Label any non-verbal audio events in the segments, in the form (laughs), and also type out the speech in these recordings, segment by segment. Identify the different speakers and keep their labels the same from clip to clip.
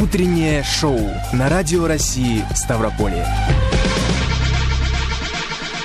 Speaker 1: Утреннее шоу на Радио России Ставрополье.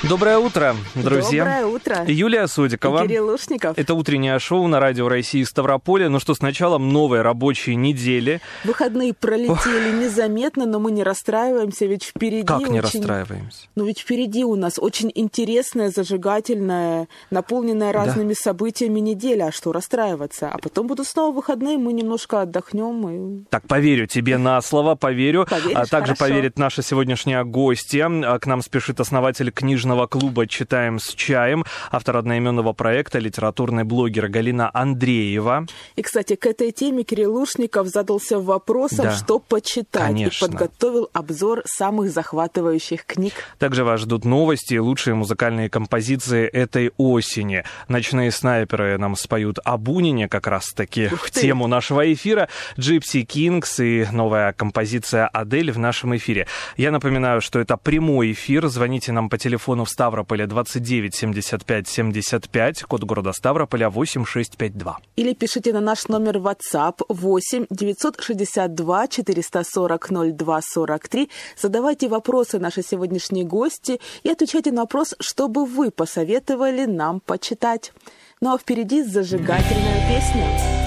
Speaker 2: Доброе утро, друзья.
Speaker 3: Доброе утро.
Speaker 2: Юлия Судикова.
Speaker 3: И Кирилл Лушников.
Speaker 2: Это утреннее шоу на Радио России Ставрополе. Ну что, с началом новой рабочей недели.
Speaker 3: Выходные пролетели незаметно, но мы не расстраиваемся, ведь впереди
Speaker 2: Как не
Speaker 3: очень-
Speaker 2: расстраиваемся?
Speaker 3: Ну ведь впереди у нас очень интересная, зажигательная, наполненная разными событиями неделя. А что расстраиваться? А потом будут снова выходные, мы немножко отдохнем и
Speaker 2: Так, поверю тебе на слово, поверю.
Speaker 3: Поверишь?
Speaker 2: а также
Speaker 3: Хорошо.
Speaker 2: поверит наша сегодняшняя гостья. А К нам спешит основатель книжного клуба «Читаем с чаем», автор одноименного проекта, литературный блогер Галина Андреева.
Speaker 3: И, кстати, к этой теме Кирилл Лушников задался вопросом,
Speaker 2: Да.
Speaker 3: что почитать.
Speaker 2: Конечно.
Speaker 3: И подготовил обзор самых захватывающих книг.
Speaker 2: Также вас ждут новости и лучшие музыкальные композиции этой осени. Ночные снайперы нам споют о Бунине как раз-таки в тему нашего эфира. Gypsy Kings и новая композиция Адель в нашем эфире. Я напоминаю, что это прямой эфир. Звоните нам по телефону в Ставрополе 29 75 75, код города Ставрополя 8652.
Speaker 3: Или пишите на наш номер WhatsApp 8 962 440 02 43. Задавайте вопросы нашей сегодняшней гости и отвечайте на вопрос, что бы вы посоветовали нам почитать. Ну а впереди зажигательная песня.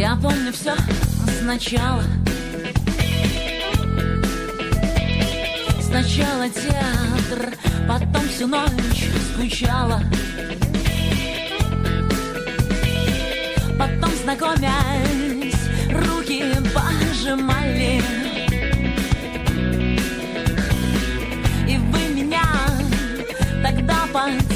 Speaker 4: Я помню все сначала. Сначала театр, потом всю ночь скучала. Потом знакомясь, руки пожимали. И вы меня тогда поцеловали.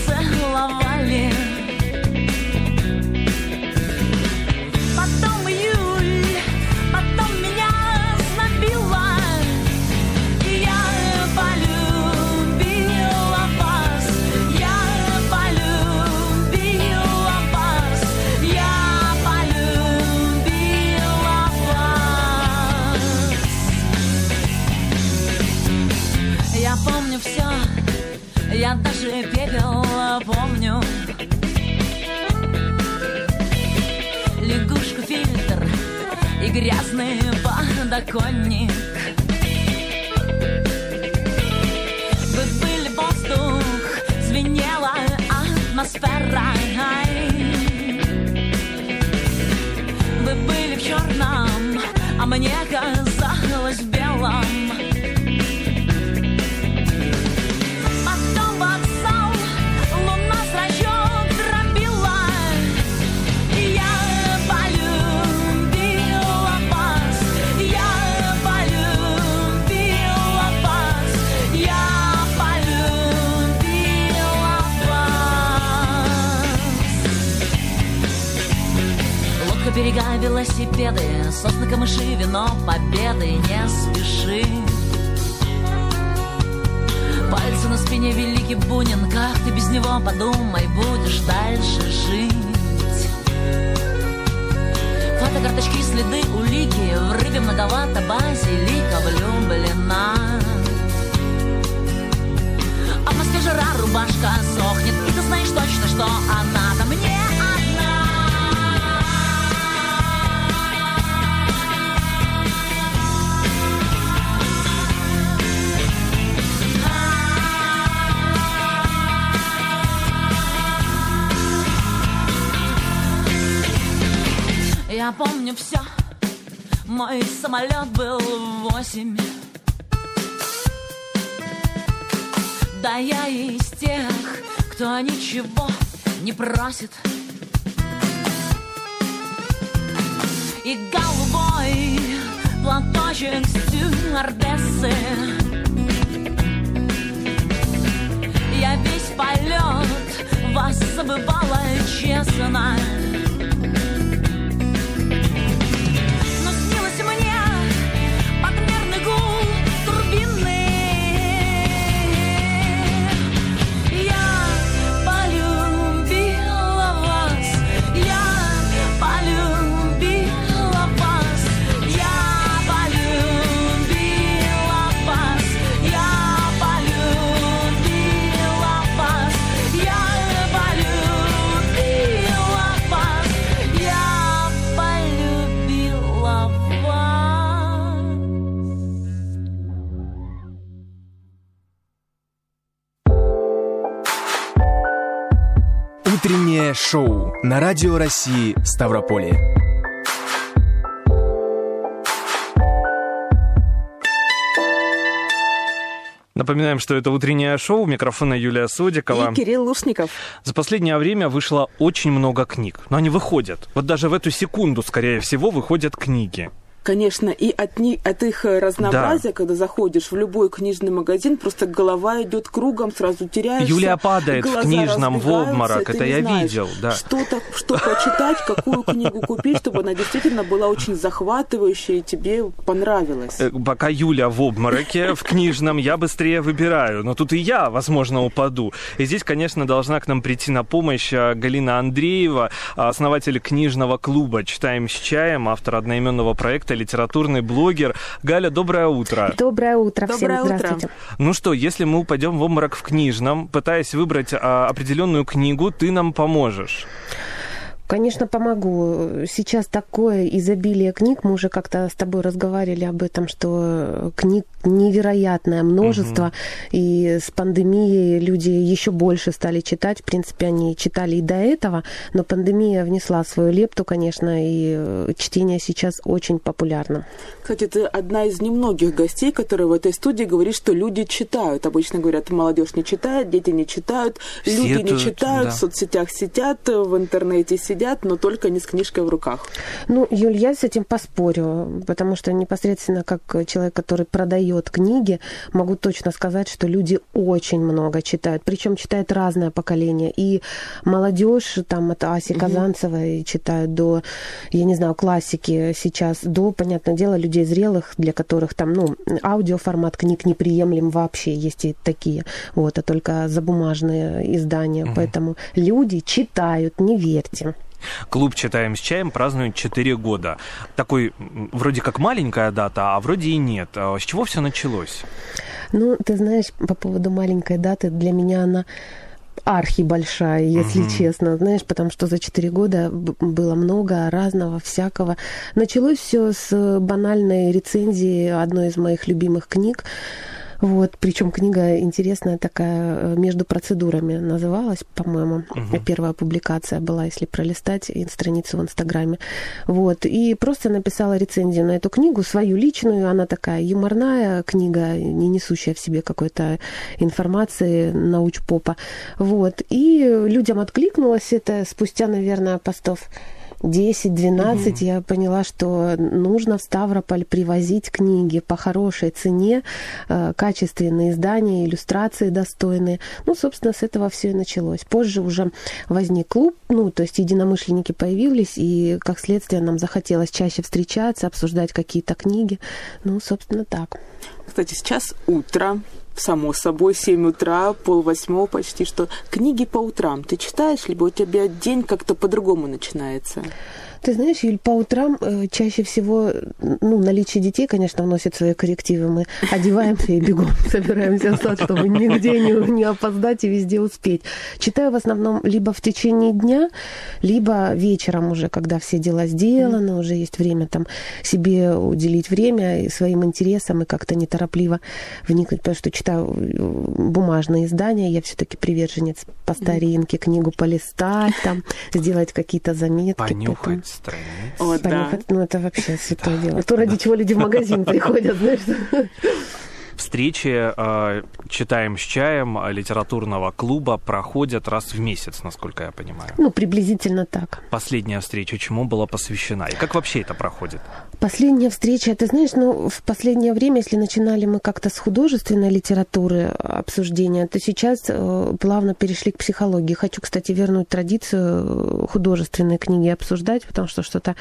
Speaker 4: Него, подумай, будешь дальше жить. Фотокарточки, следы, улики, в рыбе многовато базилика влюблена. А в Москве жара, рубашка сохнет, и ты знаешь точно, что она Я помню все, мой самолет был восемь. Да я из тех, кто ничего не просит. И голубой платочек стюардессы. Я весь полет бывало честно.
Speaker 1: Шоу на Радио России Ставрополье.
Speaker 2: Напоминаем, что это утреннее шоу. У микрофона Юлия Судикова.
Speaker 3: И Кирилл Лушников.
Speaker 2: За последнее время вышло очень много книг. Но они выходят. Вот даже в эту секунду, скорее всего, выходят книги.
Speaker 3: Конечно, и от, ни, от их э, разнообразия, да. когда заходишь в любой книжный магазин, просто голова идет кругом, сразу теряешься.
Speaker 2: Юлия падает в книжном в обморок, это я
Speaker 3: знаешь,
Speaker 2: видел. Да.
Speaker 3: Что, так, что почитать, какую книгу купить, чтобы она действительно была очень захватывающая и тебе понравилась.
Speaker 2: Э, пока Юля в обмороке в книжном, я быстрее выбираю. Но тут и я, возможно, упаду. И здесь, конечно, должна к нам прийти на помощь э, Галина Андреева, основатель книжного клуба «Читаем с чаем», автор одноименного проекта литературный блогер. Галя, доброе утро.
Speaker 5: Доброе утро
Speaker 3: доброе
Speaker 5: всем, здравствуйте.
Speaker 2: Утро. Ну что, если мы упадем в обморок в книжном, пытаясь выбрать а, определенную книгу, ты нам поможешь.
Speaker 5: Конечно, помогу. Сейчас такое изобилие книг, мы уже как-то с тобой разговаривали об этом, что книг невероятное множество, угу. и с пандемией люди еще больше стали читать. В принципе, они читали и до этого, но пандемия внесла свою лепту, конечно, и э, чтение сейчас очень популярно.
Speaker 3: Кстати, ты одна из немногих гостей, которые в этой студии говорит, что люди читают. Обычно говорят, молодежь не читает, дети не читают, Все люди не читают, да. в соцсетях сидят, в интернете сидят сидят, но только не с книжкой в руках.
Speaker 5: Ну, Юль, я с этим поспорю, потому что непосредственно как человек, который продает книги, могу точно сказать, что люди очень много читают, причем читают разное поколение. И молодежь, там от Аси Казанцевой угу. читают до, я не знаю, классики сейчас, до, понятное дело, людей зрелых, для которых там, ну, аудиоформат книг неприемлем вообще, есть и такие, вот, а только за бумажные издания. Угу. Поэтому люди читают, не верьте.
Speaker 2: Клуб «Читаем с чаем» празднует 4 года. Такой вроде как маленькая дата, а вроде и нет. А с чего все началось?
Speaker 5: Ну, ты знаешь, по поводу маленькой даты, для меня она архи большая, если угу. честно, знаешь, потому что за четыре года было много разного, всякого. Началось все с банальной рецензии одной из моих любимых книг вот, причем книга интересная такая, э, между процедурами называлась, по-моему. Угу. Первая публикация была, если пролистать страницу в Инстаграме. Вот, и просто написала рецензию на эту книгу, свою личную, она такая юморная книга, не несущая в себе какой-то информации научпопа. Вот, и людям откликнулось это спустя, наверное, постов 10-12 угу. я поняла, что нужно в Ставрополь привозить книги по хорошей цене, э, качественные издания, иллюстрации достойные. Ну, собственно, с этого все и началось. Позже уже возник клуб, ну, то есть единомышленники появились, и, как следствие, нам захотелось чаще встречаться, обсуждать какие-то книги. Ну, собственно, так.
Speaker 3: Кстати, сейчас утро, само собой, 7 утра, пол восьмого почти, что книги по утрам ты читаешь, либо у тебя день как-то по-другому начинается?
Speaker 5: Ты знаешь, Юль, по утрам э, чаще всего, ну, наличие детей, конечно, вносит свои коррективы. Мы одеваемся и бегом (laughs) собираемся в сад, чтобы нигде не, не опоздать и везде успеть. Читаю в основном либо в течение дня, либо вечером уже, когда все дела сделаны, mm. уже есть время там себе уделить время и своим интересам и как-то неторопливо вникнуть, потому что читаю э, бумажные издания, я все-таки приверженец по старинке, книгу полистать, там, сделать какие-то заметки.
Speaker 2: Понюхать страниц.
Speaker 3: О, да.
Speaker 5: Ну, это вообще святое дело. То, ради чего люди в магазин (laughs) приходят, знаешь.
Speaker 2: Встречи э, «Читаем с чаем» литературного клуба проходят раз в месяц, насколько я понимаю.
Speaker 5: Ну, приблизительно так.
Speaker 2: Последняя встреча чему была посвящена? И как вообще это проходит?
Speaker 5: Последняя встреча, ты знаешь, ну, в последнее время, если начинали мы как-то с художественной литературы обсуждения, то сейчас э, плавно перешли к психологии. Хочу, кстати, вернуть традицию художественные книги обсуждать, потому что что-то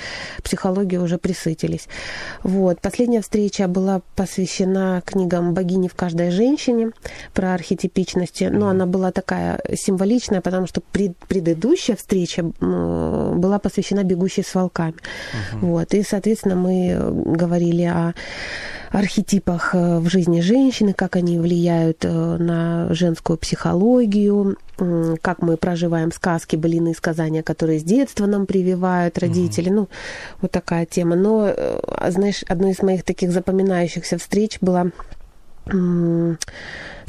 Speaker 5: психологии уже присытились. Вот. Последняя встреча была посвящена книгам «Богини в каждой женщине» про архетипичности, но она была такая символичная, потому что пред, предыдущая встреча была посвящена «Бегущей с волками». Угу. Вот. И, соответственно, мы говорили о архетипах э, в жизни женщины, как они влияют э, на женскую психологию, как мы проживаем сказки, былины, сказания, которые с детства нам прививают родители. Mm-hmm. Ну, вот такая тема. Но, э, знаешь, одной из моих таких запоминающихся встреч была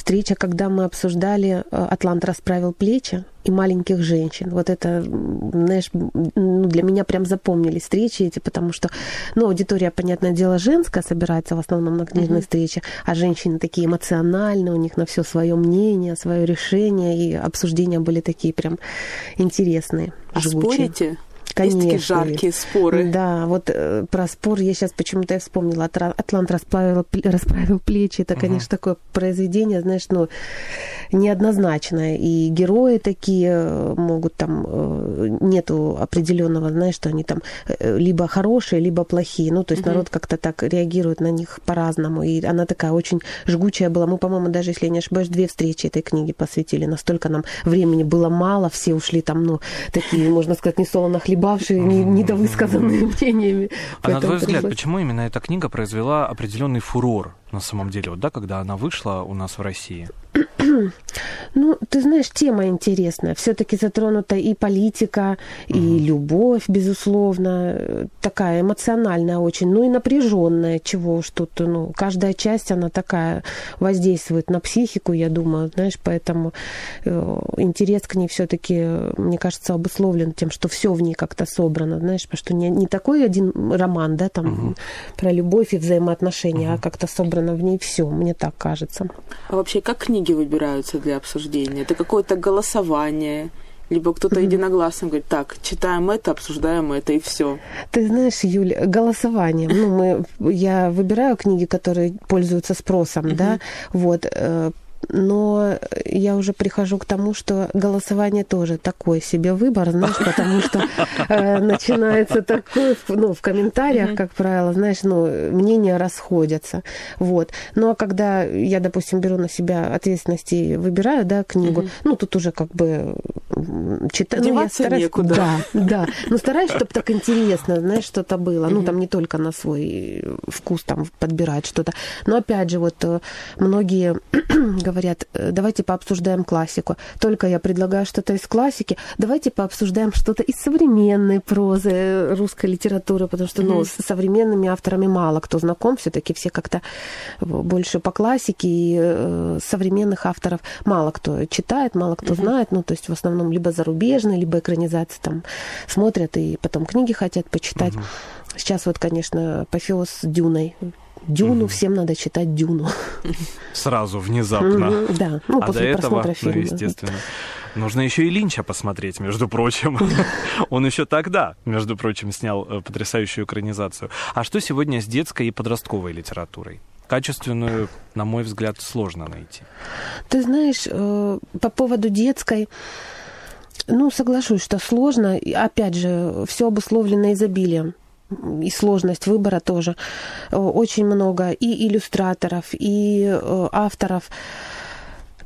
Speaker 5: встреча, когда мы обсуждали э, «Атлант расправил плечи» и «Маленьких женщин». Вот это, знаешь, ну, для меня прям запомнились встречи эти, потому что, ну, аудитория, понятное дело, женская собирается в основном на книжной mm-hmm. встрече, а женщины такие эмоциональные, у них на все свое мнение, свое решение, и обсуждения были такие прям интересные.
Speaker 3: А живучие. спорите? Конечно. Есть такие жаркие споры.
Speaker 5: Да, вот э, про спор я сейчас почему-то я вспомнила. Атлант расправил, расправил плечи. Это, конечно, угу. такое произведение, знаешь, ну, неоднозначное. И герои такие э, могут там... Э, нету определенного, знаешь, что они там э, либо хорошие, либо плохие. Ну, то есть угу. народ как-то так реагирует на них по-разному. И она такая очень жгучая была. Мы, по-моему, даже, если я не ошибаюсь, две встречи этой книги посвятили. Настолько нам времени было мало. Все ушли там, ну, такие, можно сказать, не солоно хлеба погибавшие недовысказанными мнениями.
Speaker 2: А на твой взгляд, почему именно эта книга произвела определенный фурор на самом деле, вот, да, когда она вышла у нас в России? (clears throat)
Speaker 5: Ну, ты знаешь, тема интересная. Все-таки затронута и политика, и угу. любовь, безусловно, такая эмоциональная очень, ну и напряженная, чего уж тут, ну, каждая часть, она такая воздействует на психику, я думаю, знаешь, поэтому э, интерес к ней все-таки, мне кажется, обусловлен тем, что все в ней как-то собрано, знаешь, потому что не, не такой один роман, да, там угу. про любовь и взаимоотношения, угу. а как-то собрано в ней все, мне так кажется.
Speaker 3: А вообще, как книги выбираются для обсуждения? Это какое-то голосование? Либо кто-то единогласно говорит, так, читаем это, обсуждаем это, и все.
Speaker 5: Ты знаешь, Юля, голосование. Ну, мы, я выбираю книги, которые пользуются спросом, да, вот, э, но я уже прихожу к тому, что голосование тоже такой себе выбор, знаешь, потому что э, начинается такое, ну, в комментариях, как правило, знаешь, ну, мнения расходятся, вот. Ну, а когда я, допустим, беру на себя ответственность и выбираю, да, книгу, ну, тут уже как бы
Speaker 3: читаю. Ну, я стараюсь, некуда.
Speaker 5: Да, да. Но стараюсь, чтобы так интересно, знаешь, что-то было. Ну, там не только на свой вкус там подбирать что-то. Но опять же, вот э, многие (clears throat) говорят, «Э, давайте пообсуждаем классику. Только я предлагаю что-то из классики, давайте пообсуждаем что-то из современной прозы э, русской литературы, потому что, ну, с современными авторами мало кто знаком, все-таки все как-то больше по классике, и э, современных авторов мало кто читает, мало кто знает, ну, то есть в основном либо зарубежные, либо экранизации там смотрят и потом книги хотят почитать. Сейчас вот, конечно, апофеоз с Дюной Дюну, всем надо читать Дюну.
Speaker 2: Сразу, внезапно.
Speaker 5: Да,
Speaker 2: ну, а после до этого, ну, фильма. естественно. Нужно еще и Линча посмотреть, между прочим. (laughs) Он еще тогда, между прочим, снял э, потрясающую экранизацию. А что сегодня с детской и подростковой литературой? Качественную, на мой взгляд, сложно найти.
Speaker 5: Ты знаешь, э, по поводу детской, ну, соглашусь, что сложно. Опять же, все обусловлено изобилием и сложность выбора тоже. Э, очень много и иллюстраторов, и э, авторов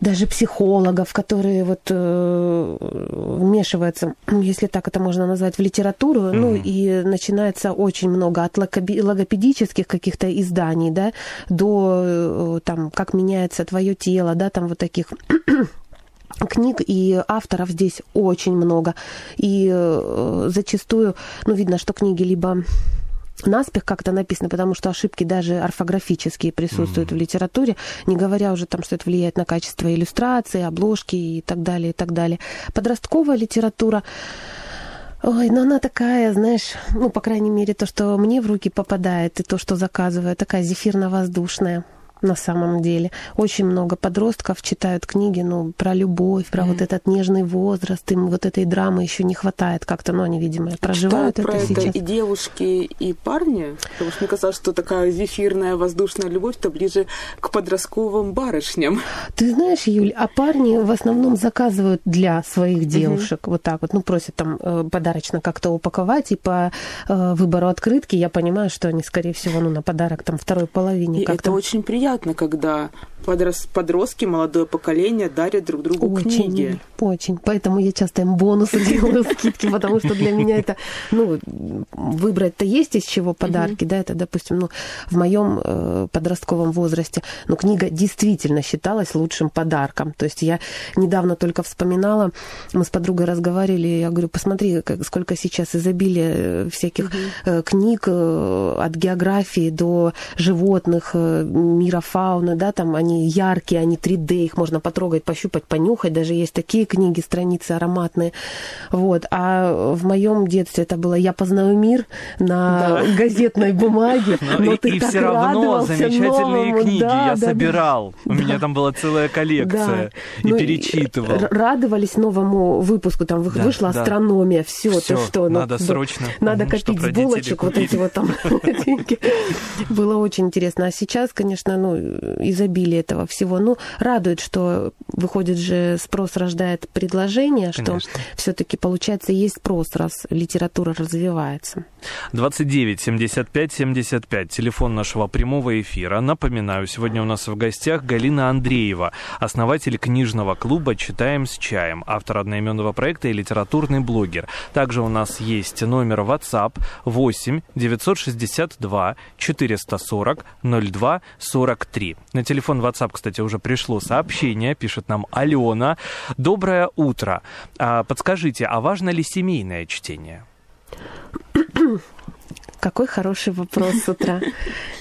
Speaker 5: даже психологов, которые вот э, вмешиваются, (clears throat) если так это можно назвать, в литературу, mm-hmm. ну и начинается очень много от логопедических каких-то изданий, да, до там, как меняется твое тело, да, там вот таких (clears throat) книг и авторов здесь очень много. И э, зачастую, ну, видно, что книги либо наспех как-то написано, потому что ошибки даже орфографические присутствуют mm-hmm. в литературе, не говоря уже там, что это влияет на качество иллюстрации, обложки и так далее, и так далее. Подростковая литература Ой, ну она такая, знаешь, ну, по крайней мере, то, что мне в руки попадает, и то, что заказываю, такая зефирно-воздушная. На самом деле. Очень много подростков читают книги, ну, про любовь, про mm-hmm. вот этот нежный возраст, им вот этой драмы еще не хватает как-то, ну, они, видимо, проживают
Speaker 3: Читают
Speaker 5: это
Speaker 3: про
Speaker 5: сейчас.
Speaker 3: это и девушки, и парни, потому что мне казалось, что такая зефирная воздушная любовь-то ближе к подростковым барышням.
Speaker 5: Ты знаешь, Юль, а парни в основном заказывают для своих девушек mm-hmm. вот так вот, ну, просят там э, подарочно как-то упаковать, и по э, выбору открытки я понимаю, что они, скорее всего, ну, на подарок там второй половине как-то.
Speaker 3: это очень приятно, когда подрос- подростки, молодое поколение дарят друг другу
Speaker 5: Очень,
Speaker 3: книги.
Speaker 5: очень. Поэтому я часто им бонусы (laughs) делаю, скидки, потому что для меня это, ну, выбрать-то есть из чего подарки, да, это, допустим, ну, в моем э, подростковом возрасте, ну, книга действительно считалась лучшим подарком. То есть я недавно только вспоминала, мы с подругой разговаривали, я говорю, посмотри, сколько сейчас изобилия э, всяких э, книг от географии до животных, мира фауны, да, там они яркие, они 3D, их можно потрогать, пощупать, понюхать, даже есть такие книги, страницы ароматные, вот. А в моем детстве это было «Я познаю мир» на газетной бумаге, (laughs)
Speaker 2: Ну,
Speaker 5: но
Speaker 2: и,
Speaker 5: ты
Speaker 2: и
Speaker 5: так
Speaker 2: все равно замечательные
Speaker 5: новому.
Speaker 2: книги
Speaker 5: Да,
Speaker 2: я
Speaker 5: да, да.
Speaker 2: собирал. У
Speaker 5: Да.
Speaker 2: меня там была целая коллекция. И
Speaker 5: Ну,
Speaker 2: перечитывал.
Speaker 5: радовались новому выпуску, там вы-
Speaker 2: Да,
Speaker 5: вышла
Speaker 2: да.
Speaker 5: астрономия, все, ты что? ну,
Speaker 2: надо срочно.
Speaker 5: Надо
Speaker 2: чтоб
Speaker 5: копить с булочек вот эти вот там (laughs) деньги. Было очень интересно. А сейчас, конечно, ну, изобилие этого всего. Ну, радует, что выходит же спрос рождает предложение, что
Speaker 2: Конечно.
Speaker 5: все-таки получается есть спрос, раз литература развивается.
Speaker 2: 29 75 75, телефон нашего прямого эфира. Напоминаю, сегодня у нас в гостях Галина Андреева, основатель книжного клуба «Читаем с чаем», автор одноименного проекта и литературный блогер. Также у нас есть номер WhatsApp 8 962 440 02 43. На телефон WhatsApp, кстати, уже пришло сообщение, пишет нам Алена. Доброе утро. А, Подскажите, а важно ли семейное чтение?
Speaker 5: Какой хороший вопрос с утра.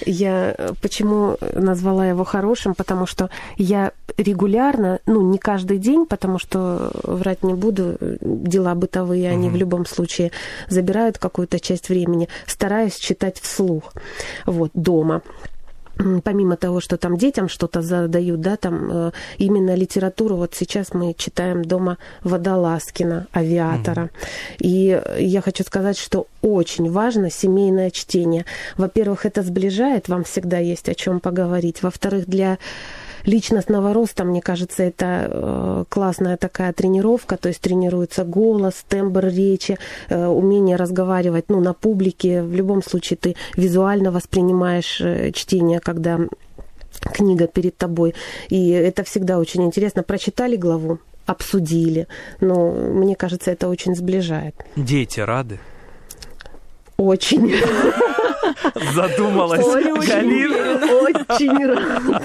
Speaker 5: Я э, почему назвала его хорошим? Потому что я регулярно, ну, не каждый день, потому что врать не буду, э, дела бытовые, они в любом случае забирают какую-то часть времени. Стараюсь читать вслух, вот, дома. Помимо того, что там детям что-то задают, да, там э, именно литературу, вот сейчас мы читаем дома Водолазкина, авиатора. И я хочу сказать, что очень важно семейное чтение. Во-первых, это сближает, вам всегда есть о чем поговорить. Во-вторых, для личностного роста, мне кажется, это э, классная такая тренировка, то есть тренируется голос, тембр речи, э, умение разговаривать ну, на публике. В любом случае ты визуально воспринимаешь э, чтение, когда книга перед тобой. И это всегда очень интересно. Прочитали главу, обсудили. Но мне кажется, это очень сближает.
Speaker 2: Дети рады?
Speaker 5: Очень.
Speaker 2: Задумалась Галина.
Speaker 5: очень рад.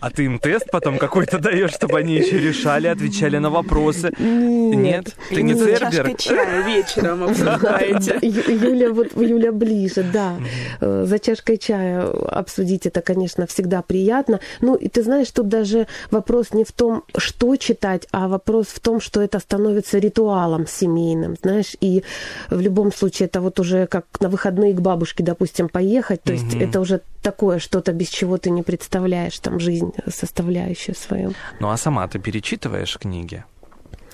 Speaker 2: А ты им тест потом какой-то даешь, чтобы они еще решали, отвечали на вопросы? Нет? Ты не Цербер?
Speaker 3: чая вечером обсуждаете.
Speaker 5: Юля, вот Юля ближе, да. Э, За чашкой чая обсудить это, конечно, всегда приятно. Ну, и ты знаешь, тут даже вопрос не в том, что читать, а вопрос в том, что это становится ритуалом семейным, знаешь, и в любом случае это вот уже как на выходные к бабушке, допустим, поехать, то есть это уже такое что-то, без чего ты не представляешь там жизнь составляющую свою.
Speaker 2: Ну а сама ты перечитываешь книги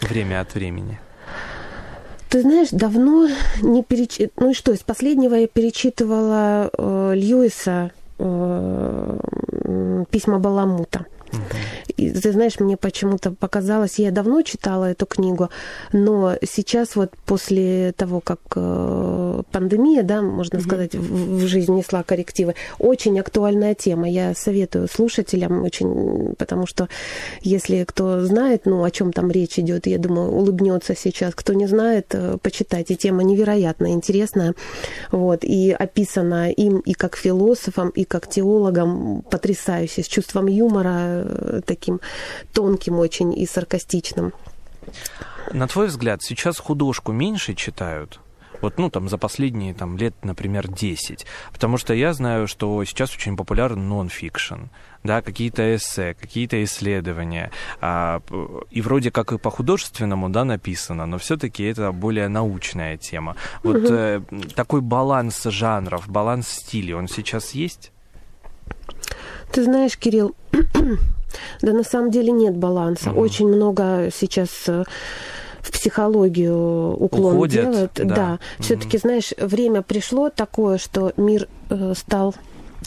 Speaker 2: время от времени?
Speaker 5: Ты знаешь, давно не перечитывала... Ну и что, из последнего я перечитывала э, Льюиса э, «Письма Баламута». И ты знаешь, мне почему-то показалось, я давно читала эту книгу, но сейчас вот после того, как э, пандемия, да, можно сказать, в, в жизнь несла коррективы, очень актуальная тема. Я советую слушателям очень, потому что если кто знает, ну, о чем там речь идет, я думаю, улыбнется сейчас. Кто не знает, э, почитайте. Тема невероятно интересная. Вот, и описана им и как философом, и как теологом потрясающе, с чувством юмора э, таким тонким очень и саркастичным.
Speaker 2: На твой взгляд, сейчас художку меньше читают? Вот, ну, там, за последние, там, лет, например, 10. Потому что я знаю, что сейчас очень популярен нон-фикшн, да, какие-то эссе, какие-то исследования. А, и вроде как и по художественному, да, написано, но все-таки это более научная тема. Вот э, такой баланс жанров, баланс стилей, он сейчас есть?
Speaker 5: Ты знаешь, Кирилл, (clears throat) да на самом деле нет баланса. Угу. Очень много сейчас э, в психологию уклон
Speaker 2: Уходят,
Speaker 5: делают.
Speaker 2: да.
Speaker 5: Да. Все-таки, знаешь, время пришло такое, что мир э, стал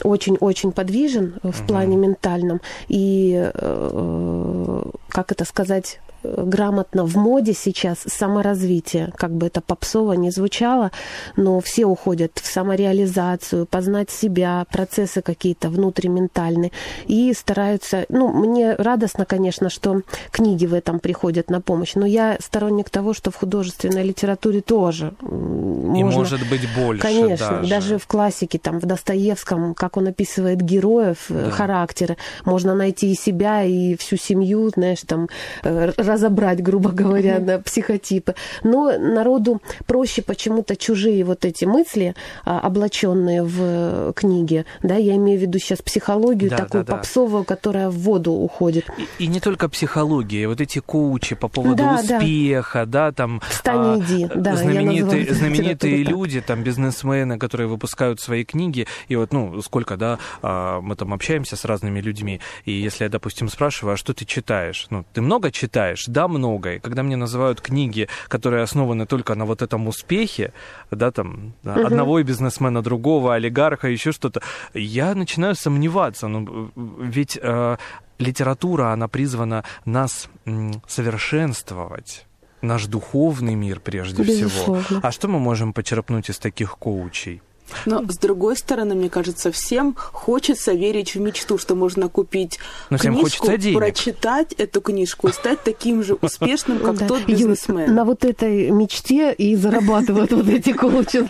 Speaker 5: очень-очень подвижен в
Speaker 2: Мгм.
Speaker 5: плане ментальном. И, э, как это сказать, э, грамотно в моде сейчас саморазвитие, как бы это попсово не звучало, но все уходят в самореализацию, познать себя, процессы какие-то внутриментальные, и стараются, ну, мне радостно, конечно, что книги в этом приходят на помощь, но я сторонник того, что в художественной литературе тоже
Speaker 2: И
Speaker 5: можно...
Speaker 2: может быть больше
Speaker 5: Конечно,
Speaker 2: даже.
Speaker 5: даже в классике, там, в Достоевском, как он описывает героев, э,
Speaker 2: Да.
Speaker 5: характеры, можно найти и себя, и всю семью, знаешь, там, э, разобрать, грубо (laughs) говоря, на психотипы. Но народу проще почему-то чужие вот эти мысли, а, облаченные в э, книге, да, я имею в виду сейчас психологию
Speaker 2: Да,
Speaker 5: такую
Speaker 2: да, да.
Speaker 5: попсовую, которая в воду уходит.
Speaker 2: И, и не только психология, вот эти коучи по поводу
Speaker 5: Да, да.
Speaker 2: успеха, да, там
Speaker 5: Встань и иди, да, я
Speaker 2: знаменитые,
Speaker 5: называю
Speaker 2: знаменитые
Speaker 5: литературу так.
Speaker 2: люди, там бизнесмены, которые выпускают свои книги, и вот, ну, сколько, да, а, мы там общаемся с разными людьми, и если я, допустим, спрашиваю, а что ты читаешь? Ну, ты много читаешь? Да, много. И когда мне называют книги, которые основаны только на вот этом успехе, да, там, да,
Speaker 5: Мгм.
Speaker 2: одного бизнесмена, другого, олигарха, еще что-то, я начинаю сомневаться. Ну, ведь э, литература, она призвана нас м, совершенствовать. Наш духовный мир прежде всего.
Speaker 5: Безусловно.
Speaker 2: А что мы можем почерпнуть из таких коучей?
Speaker 3: Но, с другой стороны, мне кажется, всем хочется верить в мечту, что можно купить
Speaker 2: Но всем
Speaker 3: книжку,
Speaker 2: хочется денег.
Speaker 3: прочитать эту книжку и стать таким же успешным, как
Speaker 5: Да.
Speaker 3: тот
Speaker 5: Юль,
Speaker 3: бизнесмен.
Speaker 5: на вот этой мечте и зарабатывают вот эти коучи.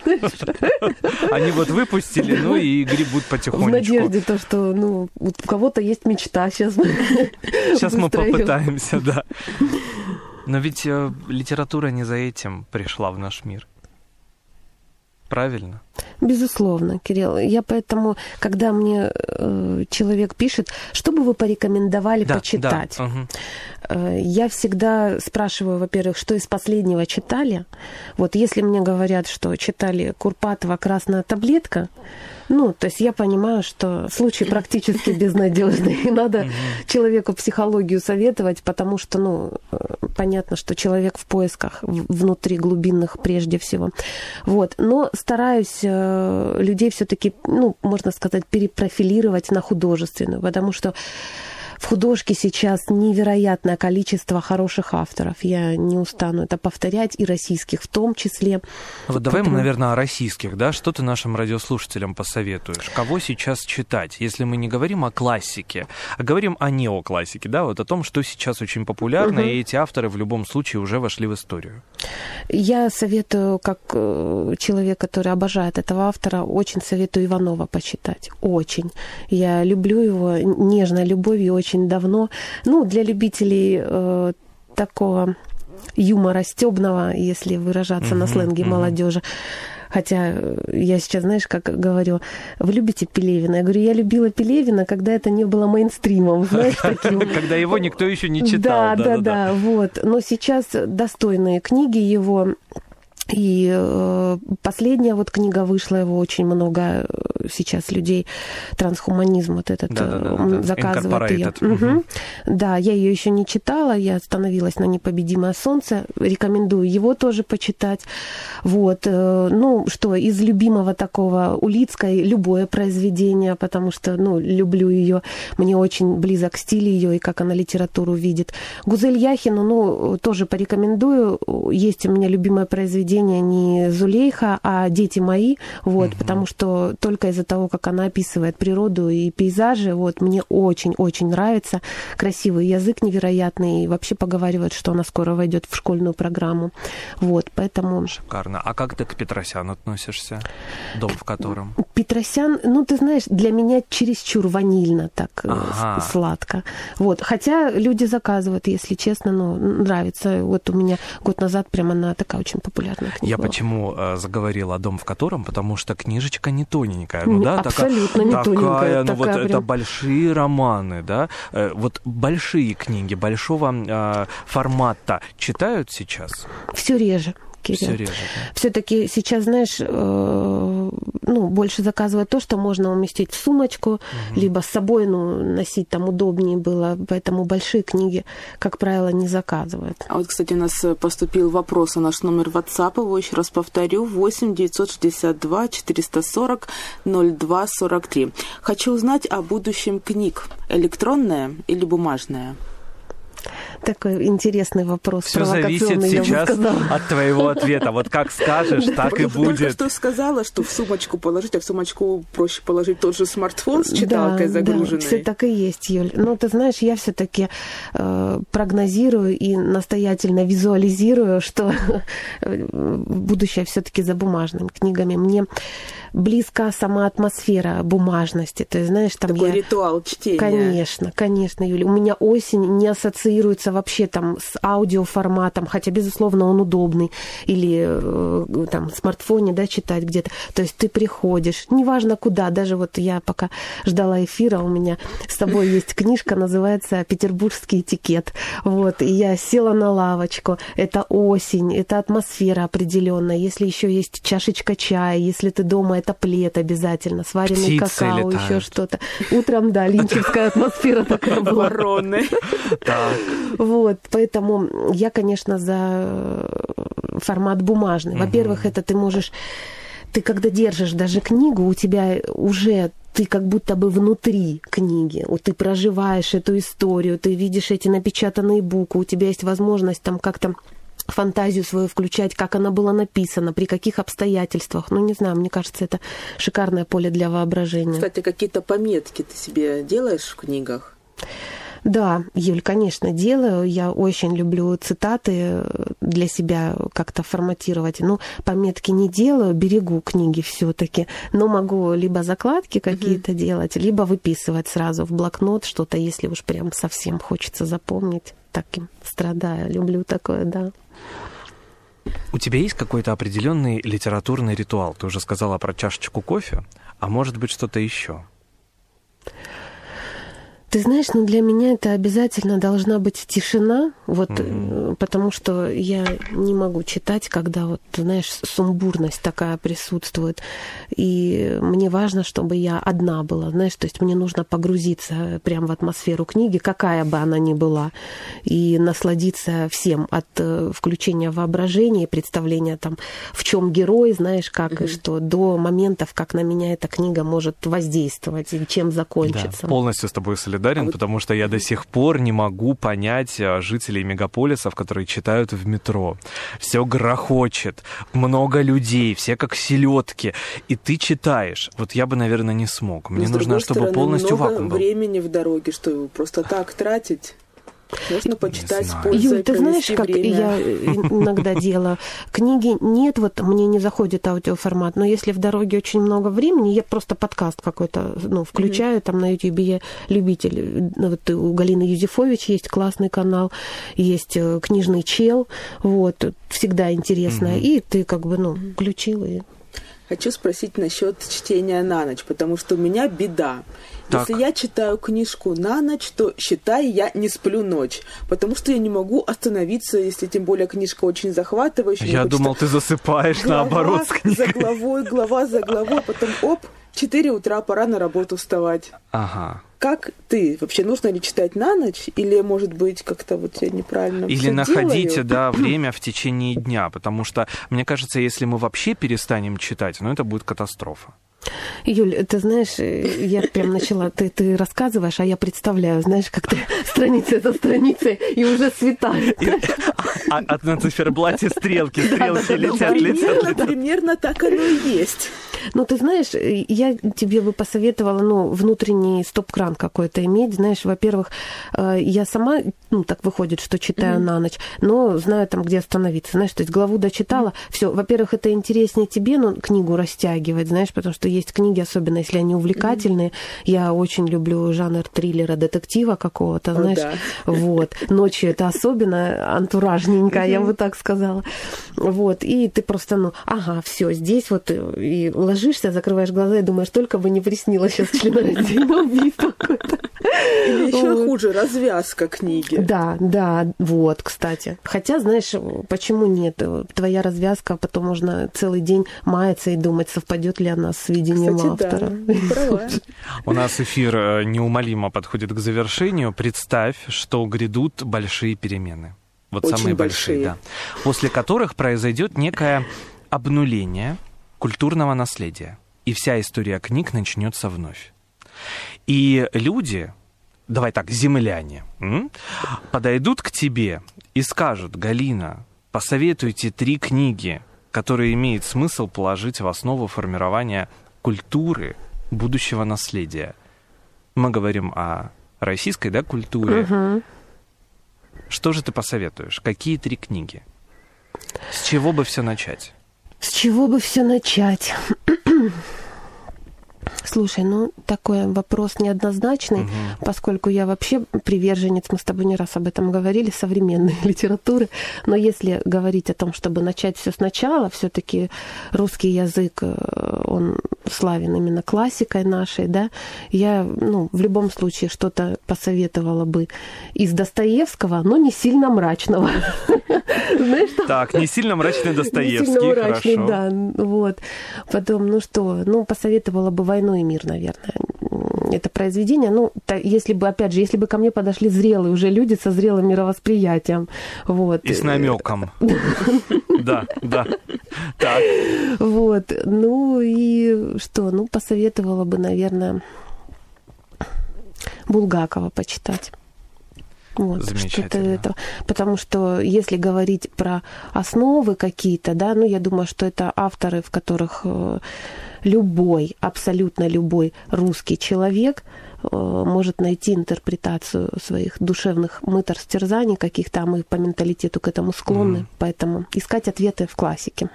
Speaker 2: Они вот выпустили, ну и гребут
Speaker 5: В
Speaker 2: потихонечку.
Speaker 5: надежде то, что ну, у кого-то есть мечта. Сейчас мы,
Speaker 2: Сейчас мы попытаемся, да. Но ведь э, литература не за этим пришла в наш мир. Правильно?
Speaker 5: Безусловно, Кирилл. Я поэтому, когда мне э, человек пишет, что бы вы порекомендовали
Speaker 2: Да,
Speaker 5: почитать,
Speaker 2: да, мгм.
Speaker 5: Э, Я всегда спрашиваю, во-первых, что из последнего читали. Вот если мне говорят, что читали Курпатова «Красная таблетка», ну, то есть я понимаю, что случай практически (laughs) безнадежный. И надо человеку психологию советовать, потому что, ну, э, понятно, что человек в поисках внутри глубинных прежде всего. Вот. Но стараюсь э, людей все-таки, ну, можно сказать, перепрофилировать на художественную, потому что в художке сейчас невероятное количество хороших авторов. Я не устану это повторять, и российских в том числе.
Speaker 2: Вот давай мы,
Speaker 5: Поэтому-
Speaker 2: наверное, о российских, да? Что ты нашим радиослушателям посоветуешь? Кого сейчас читать? Если мы не говорим о классике, а говорим о неоклассике, да? Вот о том, что сейчас очень популярно,
Speaker 5: Мгм.
Speaker 2: и эти авторы в любом случае уже вошли в историю.
Speaker 5: Я советую, как э, человек, который обожает этого автора, очень советую Иванова почитать. Очень. Я люблю его нежной любовью очень давно. Ну, для любителей э, такого юмора стебного, если выражаться на
Speaker 2: Мгм,
Speaker 5: сленге
Speaker 2: мгм.
Speaker 5: молодежи. Хотя э, я сейчас, знаешь, как говорю, вы любите Пелевина? Я говорю, я любила Пелевина, когда это не было мейнстримом, (laughs) знаешь, таким.
Speaker 2: Когда его никто еще не читал.
Speaker 5: Да, да, да, вот. Но сейчас достойные книги его. И э, последняя вот книга вышла, его очень много э, сейчас людей трансхуманизм вот этот
Speaker 2: Да-да-да,
Speaker 5: э, м,
Speaker 2: да,
Speaker 5: заказывает ее.
Speaker 2: Мгм.
Speaker 5: Да, я ее еще не читала, я остановилась на непобедимое солнце, рекомендую его тоже почитать. Вот, э, ну что из любимого такого Улицкой любое произведение, потому что, ну, люблю ее, мне очень близок стиль ее и как она литературу видит. Гузель Яхину, ну, тоже порекомендую. Есть у меня любимое произведение не Зулейха, а «Дети мои», вот,
Speaker 2: Мгм.
Speaker 5: потому что только из-за того, как она описывает природу и пейзажи, вот, мне очень-очень нравится. Красивый язык невероятный, и вообще поговаривают, что она скоро войдет в школьную программу. Вот, поэтому...
Speaker 2: Шикарно. А как ты к Петросяну относишься? Дом в котором?
Speaker 5: Петросян, ну, ты знаешь, для меня чересчур ванильно так э,
Speaker 2: Ага.
Speaker 5: сладко. Вот. Хотя люди заказывают, если честно, ну, нравится. Вот у меня год назад прямо она такая очень популярная книга
Speaker 2: Я
Speaker 5: была.
Speaker 2: почему э, заговорил о дом в котором? Потому что книжечка не тоненькая. Ну да,
Speaker 5: абсолютно не
Speaker 2: такая,
Speaker 5: тоненькая,
Speaker 2: такая, ну вот
Speaker 5: такая
Speaker 2: это
Speaker 5: прям.
Speaker 2: большие романы, да? Э, вот большие книги, большого э, формата читают сейчас?
Speaker 5: Все реже. Кирилл.
Speaker 2: Все реже. Да?
Speaker 5: Все-таки сейчас, знаешь, э, ну, больше заказывать то, что можно уместить в сумочку, угу. либо с собой ну, носить там удобнее было. Поэтому большие книги, как правило, не заказывают.
Speaker 3: А вот, кстати, у нас поступил вопрос на наш номер WhatsApp, его еще раз повторю, 8 962 440 02 43. Хочу узнать о будущем книг. Электронная или бумажная?
Speaker 5: Такой интересный вопрос.
Speaker 2: Все зависит сейчас от твоего ответа. Вот как скажешь, (laughs) так и будет. Только
Speaker 3: что сказала, что в сумочку положить, а в сумочку проще положить тот же смартфон с читалкой загруженной.
Speaker 5: Да, все так и есть, Юль. Ну, ты знаешь, я все-таки э, прогнозирую и настоятельно визуализирую, что (laughs) будущее все-таки за бумажными книгами. Мне близка сама атмосфера бумажности. То есть, знаешь, там
Speaker 3: Такой
Speaker 5: я...
Speaker 3: ритуал чтения.
Speaker 5: Конечно, конечно, Юля. У меня осень не ассоциируется вообще там с аудиоформатом, хотя, безусловно, он удобный. Или э, там в смартфоне, да, читать где-то. То есть ты приходишь, неважно куда, даже вот я пока ждала эфира, у меня с собой есть книжка, называется «Петербургский этикет». Вот, и я села на лавочку. Это осень, это атмосфера определенная. Если еще есть чашечка чая, если ты дома, это плед обязательно, сваренный
Speaker 2: Птицы
Speaker 5: какао,
Speaker 2: летают.
Speaker 5: еще что-то. Утром, да, линчевская атмосфера (laughs) такая была.
Speaker 3: Вороны. (laughs)
Speaker 2: Так.
Speaker 5: Вот, поэтому я, конечно, за формат бумажный. Во-первых, это ты можешь ты когда держишь даже книгу, у тебя уже ты как будто бы внутри книги, вот ты проживаешь эту историю, ты видишь эти напечатанные буквы, у тебя есть возможность там как-то фантазию свою включать, как она была написана, при каких обстоятельствах. Ну, не знаю, мне кажется, это шикарное поле для воображения.
Speaker 3: Кстати, какие-то пометки ты себе делаешь в книгах?
Speaker 5: Да, Юль, конечно, делаю. Я очень люблю цитаты для себя как-то форматировать. Ну, пометки не делаю, берегу книги все-таки, но могу либо закладки какие-то mm-hmm. делать, либо выписывать сразу в блокнот что-то, если уж прям совсем хочется запомнить. Таким страдаю, люблю такое, да.
Speaker 2: У тебя есть какой-то определенный литературный ритуал? Ты уже сказала про чашечку кофе, а может быть что-то еще?
Speaker 5: Ты знаешь, ну для меня это обязательно должна быть тишина, вот, mm-hmm. потому что я не могу читать, когда вот, знаешь, сумбурность такая присутствует. И мне важно, чтобы я одна была, знаешь, то есть мне нужно погрузиться прямо в атмосферу книги, какая бы она ни была, и насладиться всем от э, включения воображения, представления там, в чем герой, знаешь, как mm-hmm. и что, до моментов, как на меня эта книга может воздействовать и чем закончится.
Speaker 2: Да, полностью с тобой солидарен солидарен, а потому что я до сих пор не могу понять а, жителей мегаполисов, которые читают в метро. Все грохочет, много людей, все как селедки. И ты читаешь. Вот я бы, наверное, не смог. Мне нужно, чтобы
Speaker 3: стороны,
Speaker 2: полностью
Speaker 3: много
Speaker 2: вакуум был.
Speaker 3: времени в дороге, что просто так тратить. Можно почитать с
Speaker 5: пользой, Юль, ты знаешь, как время. я иногда делаю? Книги нет, вот мне не заходит аудиоформат, но если в дороге очень много времени, я просто подкаст какой-то ну, включаю, mm-hmm. там на YouTube я любитель. Ну, вот у Галины Юзефович есть классный канал, есть э, книжный чел, вот, всегда интересно. Mm-hmm. И ты как бы, ну, включил и
Speaker 3: Хочу спросить насчет чтения на ночь, потому что у меня беда. Так. Если я читаю книжку на ночь, то считай, я не сплю ночь, потому что я не могу остановиться, если тем более книжка очень захватывающая.
Speaker 2: Я думал, ты засыпаешь глава наоборот с книгой.
Speaker 3: за главой, глава за главой, потом оп, 4 утра, пора на работу вставать.
Speaker 2: Ага.
Speaker 3: Как ты? Вообще нужно ли читать на ночь? Или, может быть, как-то вот я неправильно
Speaker 2: Или находите, да, (clears throat) время в течение дня, потому что, мне кажется, если мы вообще перестанем читать, ну, это будет катастрофа.
Speaker 5: Юль, ты знаешь, я прям начала, ты, ты рассказываешь, а я представляю, знаешь, как ты (laughs) страница за страницей, и уже светает. И,
Speaker 2: а, а на циферблате стрелки, стрелки летят, летят, летят.
Speaker 3: Примерно так оно и есть.
Speaker 5: Ну, ты знаешь, я тебе бы посоветовала, ну, внутренний стоп-кран какой-то иметь. Знаешь, во-первых, э, я сама, ну, так выходит, что читаю mm-hmm. на ночь, но знаю там, где остановиться. Знаешь, то есть главу дочитала. Mm-hmm. Все, во-первых, это интереснее тебе, ну, книгу растягивать, знаешь, потому что есть книги, особенно если они увлекательные. Mm-hmm. Я очень люблю жанр триллера, детектива какого-то, oh, знаешь. Да. Вот. Ночью это особенно антуражненько, mm-hmm. я бы так сказала. Вот. И ты просто, ну, ага, все, здесь вот и ложишься, закрываешь глаза и думаешь, только бы не приснилось сейчас членораздельное убийство какое-то.
Speaker 3: Или еще хуже, развязка книги.
Speaker 5: Да, да, вот, кстати. Хотя, знаешь, почему нет? Твоя развязка, потом можно целый день маяться и думать, совпадет ли она с видением
Speaker 3: Кстати,
Speaker 5: автора.
Speaker 3: Да,
Speaker 2: У нас эфир э, неумолимо подходит к завершению. Представь, что грядут большие перемены. Вот
Speaker 3: Очень
Speaker 2: самые большие,
Speaker 3: большие.
Speaker 2: да. После которых произойдет некое обнуление культурного наследия. И вся история книг начнется вновь. И люди, давай так, земляне, м, подойдут к тебе и скажут, Галина, посоветуйте три книги, которые имеет смысл положить в основу формирования культуры будущего наследия. Мы говорим о российской да, культуре.
Speaker 5: Мгм.
Speaker 2: Что же ты посоветуешь? Какие три книги? С чего бы все начать?
Speaker 5: С чего бы все начать? (clears throat) Слушай, ну такой вопрос неоднозначный, поскольку я вообще приверженец, мы с тобой не раз об этом говорили, современной (laughs) литературы. Но если говорить о том, чтобы начать все сначала, все-таки русский язык, э, он славен именно классикой нашей, да, я, ну, в любом случае что-то посоветовала бы из Достоевского, но не сильно мрачного. (laughs) Знаешь,
Speaker 2: Так, не сильно мрачный (laughs)
Speaker 5: не
Speaker 2: Достоевский,
Speaker 5: сильно мрачный, да, вот. Потом, ну что, ну, посоветовала бы «Войну и мир», наверное. Это произведение, ну, та- если бы, опять же, если бы ко мне подошли зрелые уже люди со зрелым мировосприятием, вот.
Speaker 2: И с намеком. (laughs) Да, да. Так.
Speaker 5: Вот, ну и что, ну, посоветовала бы, наверное, Булгакова почитать. Вот, что-то это. Потому что если говорить про основы какие-то, да, ну, я думаю, что это авторы, в которых э, любой, абсолютно любой русский человек э, может найти интерпретацию своих душевных мытар стерзаний каких-то, а мы по менталитету к этому склонны,
Speaker 2: Мгм.
Speaker 5: поэтому искать ответы в классике.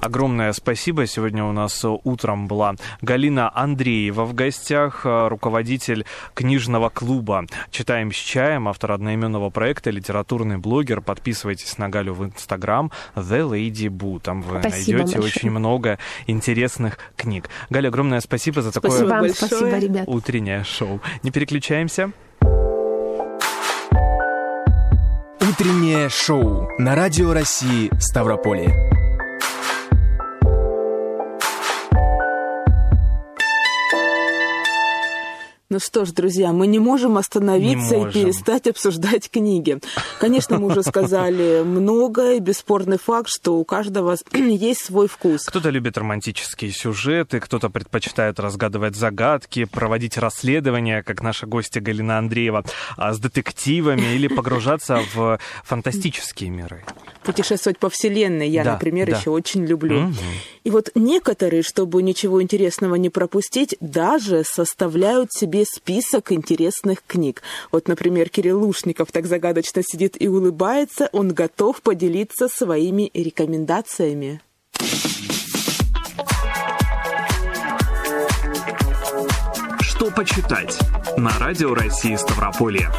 Speaker 2: Огромное спасибо. Сегодня у нас утром была Галина Андреева в гостях, э, руководитель книжного клуба «Читаем с чаем», автор одноименного проекта, литературный блогер. Подписывайтесь на Галю в Инстаграм The Lady Boo. Там вы
Speaker 5: Спасибо
Speaker 2: найдете
Speaker 5: большое.
Speaker 2: очень много интересных книг. Галя, огромное спасибо за такое
Speaker 3: Спасибо
Speaker 5: Вам
Speaker 3: большое.
Speaker 5: спасибо, ребят.
Speaker 2: утреннее шоу. Не переключаемся.
Speaker 1: Утреннее шоу на Радио России Ставрополье.
Speaker 3: Ну что ж, друзья, мы не можем остановиться
Speaker 2: Не
Speaker 3: и
Speaker 2: можем.
Speaker 3: перестать обсуждать книги. Конечно, мы уже сказали многое, бесспорный факт, что у каждого (clears throat) есть свой вкус.
Speaker 2: Кто-то любит романтические сюжеты, кто-то предпочитает разгадывать загадки, проводить расследования, как наша гостья Галина Андреева, а, с детективами или погружаться в фантастические миры.
Speaker 3: Путешествовать по вселенной я,
Speaker 2: Да,
Speaker 3: например,
Speaker 2: да.
Speaker 3: еще очень люблю.
Speaker 2: Мгм.
Speaker 3: И вот некоторые, чтобы ничего интересного не пропустить, даже составляют себе список интересных книг. Вот, например, Кирилл Лушников так загадочно сидит и улыбается, он готов поделиться своими рекомендациями.
Speaker 6: Что почитать? На Радио России Ставрополье.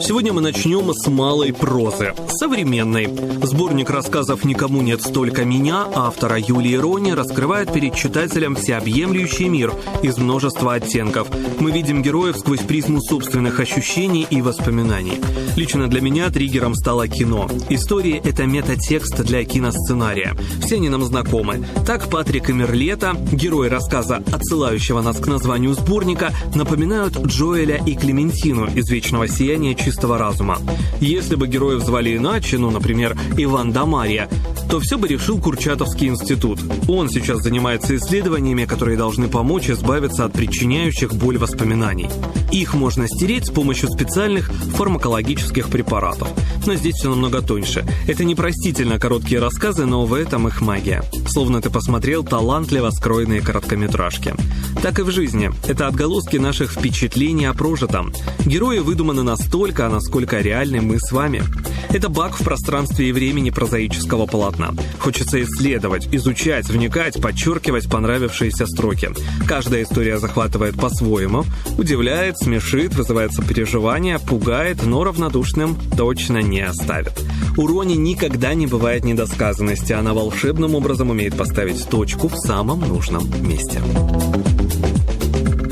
Speaker 7: Сегодня мы начнем с малой прозы, современной. Сборник рассказов «Никому нет столько меня» автора Юлии Рони раскрывает перед читателем всеобъемлющий мир из множества оттенков. Мы видим героев сквозь призму собственных ощущений и воспоминаний. Лично для меня триггером стало кино. Истории — это метатекст для киносценария. Все они нам знакомы. Так Патрик и Мерлета, герои рассказа, отсылающего нас к названию сборника, напоминают Джоэля и Клементину из «Вечного сияния чистого разума». Если бы героев звали иначе, ну, например, Иван да Марья, то все бы решил Курчатовский институт. Он сейчас занимается исследованиями, которые должны помочь избавиться от причиняющих боль воспоминаний. Их можно стереть с помощью специальных фармакологических препаратов. Но здесь все намного тоньше. Это непростительно короткие рассказы, но в этом их магия. Словно ты посмотрел талантливо скроенные короткометражки. Так и в жизни. Это отголоски наших впечатлений о прожитом. Герои выдуманы настолько, насколько реальны мы с вами. Это баг в пространстве и времени прозаического полотна. Хочется исследовать, изучать, вникать, подчеркивать понравившиеся строки. Каждая история захватывает по-своему, удивляет,
Speaker 2: смешит, вызывает сопереживание, пугает, но равнодушным точно не оставит. У Рони никогда не бывает недосказанности, она волшебным образом умеет поставить точку в самом нужном месте.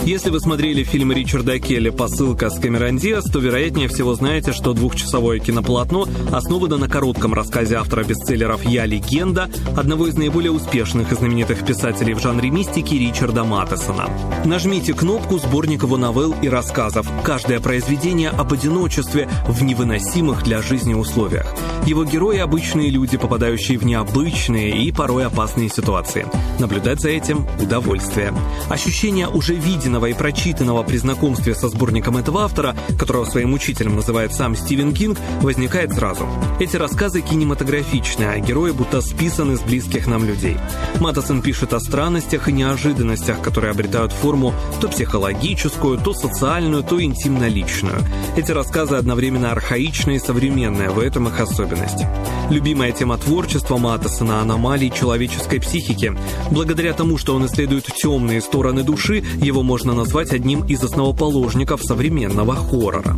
Speaker 2: Если вы смотрели фильм Ричарда Келли «Посылка с Камерон Диас», то, вероятнее всего, знаете, что двухчасовое кинополотно основано на коротком рассказе автора бестселлеров «Я легенда», одного из наиболее успешных и знаменитых писателей в жанре мистики Ричарда Маттесона. Нажмите кнопку сборник его новелл и рассказов. Каждое произведение об одиночестве в невыносимых для жизни условиях. Его герои – обычные люди, попадающие в необычные и порой опасные ситуации. Наблюдать за этим – удовольствие. Ощущение уже виденного и прочитанного при знакомстве со сборником этого автора, которого своим учителем называет сам Стивен Кинг, возникает сразу. Эти рассказы кинематографичные, а герои будто списаны с близких нам людей. Маттесон пишет о странностях и неожиданностях, которые обретают форму то психологическую, то социальную, то интимно-личную. Эти рассказы одновременно архаичные и современные, в этом их особенность. Любимая тема творчества Маттесона – аномалии человеческой психики. Благодаря тому, что он исследует темные стороны души, его можно назвать одним из основоположников современного хоррора.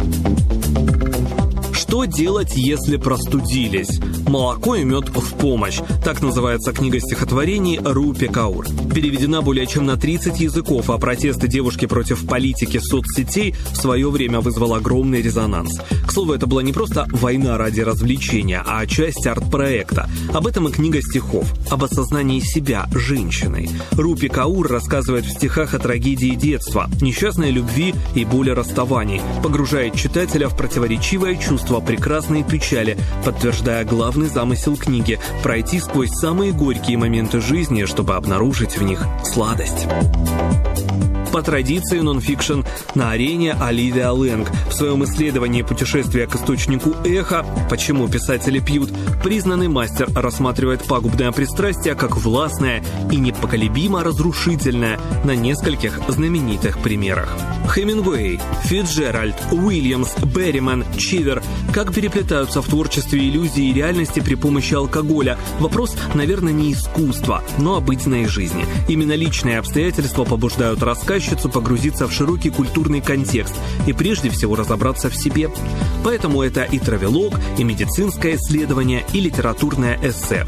Speaker 2: Что делать, если простудились? «Молоко и мед в помощь». Так называется книга стихотворений Рупи Каур. Переведена более чем на 30 языков, а протесты девушки против политики соцсетей в свое время вызвал огромный резонанс. К слову, это была не просто война ради развлечения, а часть арт-проекта. Об этом и книга стихов. Об осознании себя женщиной. Рупи Каур рассказывает в стихах о трагедии детства, несчастной любви и боли расставаний, погружает читателя в противоречивое чувство прекрасной печали, подтверждая главный замысел книги – пройти сквозь самые горькие моменты жизни, чтобы обнаружить в них сладость. По традиции нонфикшн на арене Оливия Лэнг в своем исследовании путешествия к источнику эха «Почему писатели пьют» признанный мастер рассматривает пагубное пристрастие как властное и непоколебимо разрушительное на нескольких знаменитых примерах. Хемингуэй, Фитджеральд, Уильямс, Берриман, Чивер. Как переплетаются в творчестве иллюзии и реальности при помощи алкоголя? Вопрос, наверное, не искусства, но обыденной жизни. Именно личные обстоятельства побуждают рассказчицу погрузиться в широкий культурный контекст и прежде всего разобраться в себе. Поэтому это и травелог, и медицинское исследование, и литературное эссе.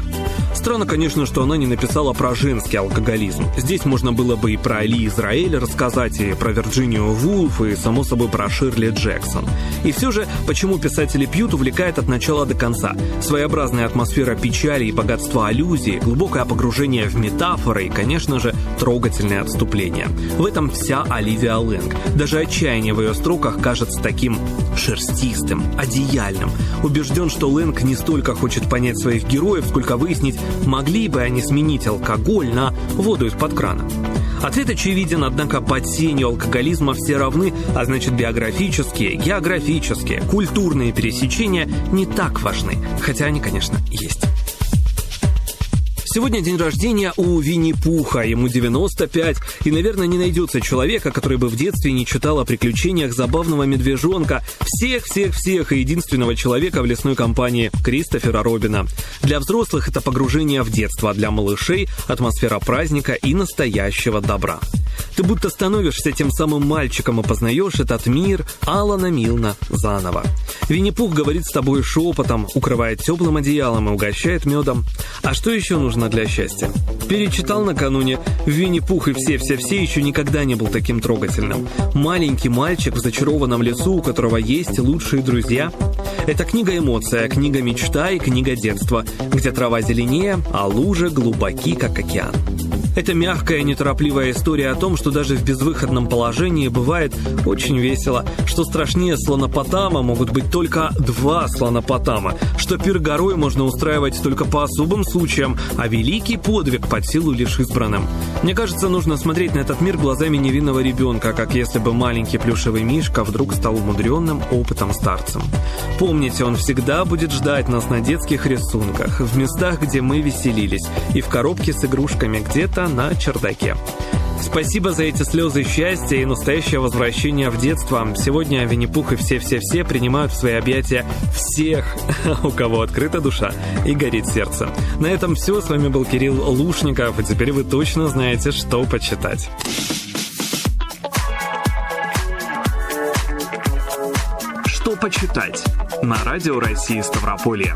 Speaker 2: Странно, конечно, что она не написала про женский алкоголизм. Здесь можно было бы и про Али Израиль рассказать, и про Вирджинию Вулф, и, само собой, про Ширли Джексон. И все же, почему писатели пьют, увлекает от начала до конца. Своеобразная атмосфера печали и богатства аллюзий, глубокое погружение в метафоры и, конечно же, трогательное отступление. В этом вся Оливия Лэнг. Даже отчаяние в ее строках кажется таким шерстистым, одеяльным. Убежден, что Лэнг не столько хочет понять своих героев, сколько выяснить, могли бы они сменить алкоголь на воду из-под крана. Ответ очевиден, однако под сенью алкоголизма все равны, а значит биографические, географические, культурные пересечения не так важны, хотя они, конечно, есть. Сегодня день рождения у Винни-Пуха, ему 95, и, наверное, не найдется человека, который бы в детстве не читал о приключениях забавного медвежонка, всех-всех-всех и единственного человека в лесной компании Кристофера Робина. Для взрослых это погружение в детство, а для малышей – атмосфера праздника и настоящего добра. Ты будто становишься тем самым мальчиком и познаешь этот мир Алана Милна заново. Винни-Пух говорит с тобой шепотом, укрывает теплым одеялом и угощает медом. А что еще нужно для счастья. Перечитал накануне «Винни-Пух и все-все-все» еще никогда не был таким трогательным. Маленький мальчик в зачарованном лесу, у которого есть лучшие друзья. Это книга эмоция, книга мечта и книга детства, где трава зеленее, а лужи глубоки, как океан. Это мягкая, неторопливая история о том, что даже в безвыходном положении бывает очень весело, что страшнее слонопотама могут быть только два слонопотама, что пир горой можно устраивать только по особым случаям, а великий подвиг под силу лишь избранным. Мне кажется, нужно смотреть на этот мир глазами невинного ребенка, как если бы маленький плюшевый мишка вдруг стал умудренным опытом старцем. Помните, он всегда будет ждать нас на детских рисунках, в местах, где мы веселились, и в коробке с игрушками где-то где на чердаке. Спасибо за эти слезы счастья и настоящее возвращение в детство. Сегодня Винни-Пух и все-все-все принимают в свои объятия всех, (laughs) у кого открыта душа и горит сердце. На этом все. С вами был Кирилл Лушников, и теперь вы точно знаете, что почитать.
Speaker 6: почитать на Радио России Ставрополье.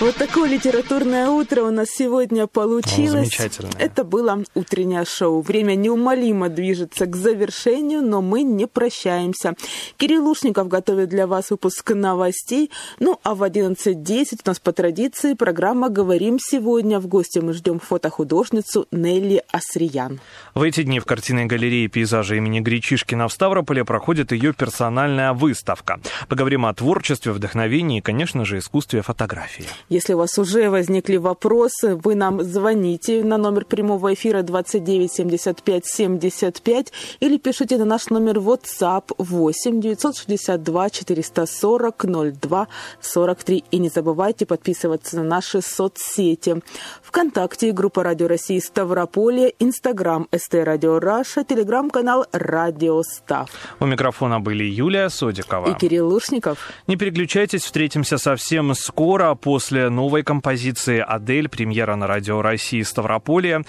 Speaker 3: Вот такое литературное утро у нас сегодня получилось.
Speaker 2: замечательно.
Speaker 3: Это было утреннее шоу. Время неумолимо движется к завершению, но мы не прощаемся. Кирилл Лушников готовит для вас выпуск новостей. Ну, а в 11.10 у нас по традиции программа «Говорим сегодня». В гости мы ждем фотохудожницу Нелли Асриян.
Speaker 2: В эти дни в картинной галерее пейзажа имени Гречишкина в Ставрополе проходит ее персональная выставка. Поговорим о творчестве, вдохновении и, конечно же, искусстве фотографии.
Speaker 3: Если у вас уже возникли вопросы, вы нам звоните на номер прямого эфира 29 75 75 или пишите на наш номер WhatsApp 8 962 440 02 43. И не забывайте подписываться на наши соцсети. ВКонтакте группа Радио России Ставрополье, Инстаграм ST Radio Russia, Телеграм-канал Радио Став.
Speaker 2: У микрофона были Юлия Содикова.
Speaker 3: И Кирилл Лушников.
Speaker 2: Не переключайтесь, встретимся совсем скоро после новой композиции «Адель», премьера на Радио России Ставрополье.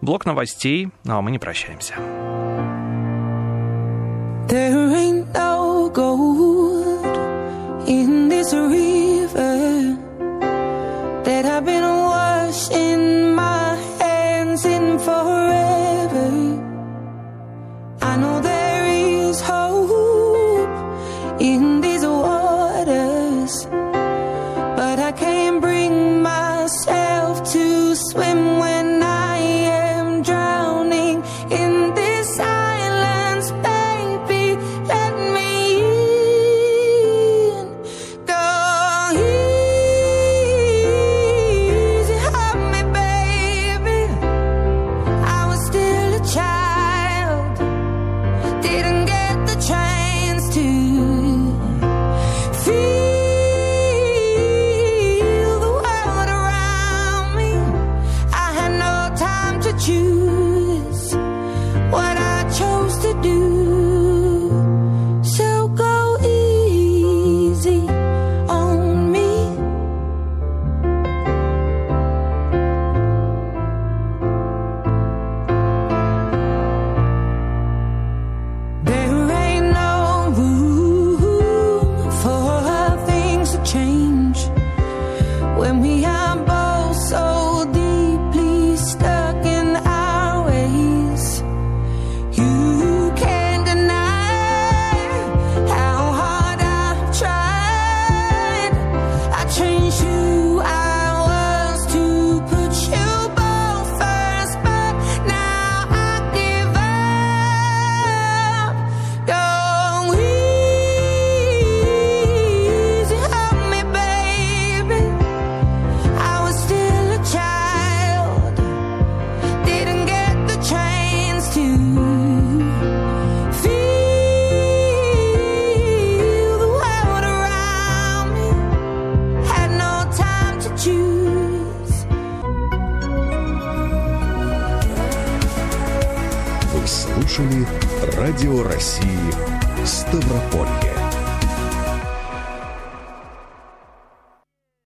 Speaker 2: Блок новостей, ну а мы не прощаемся.
Speaker 8: There ain't no gold in this river that I've been I know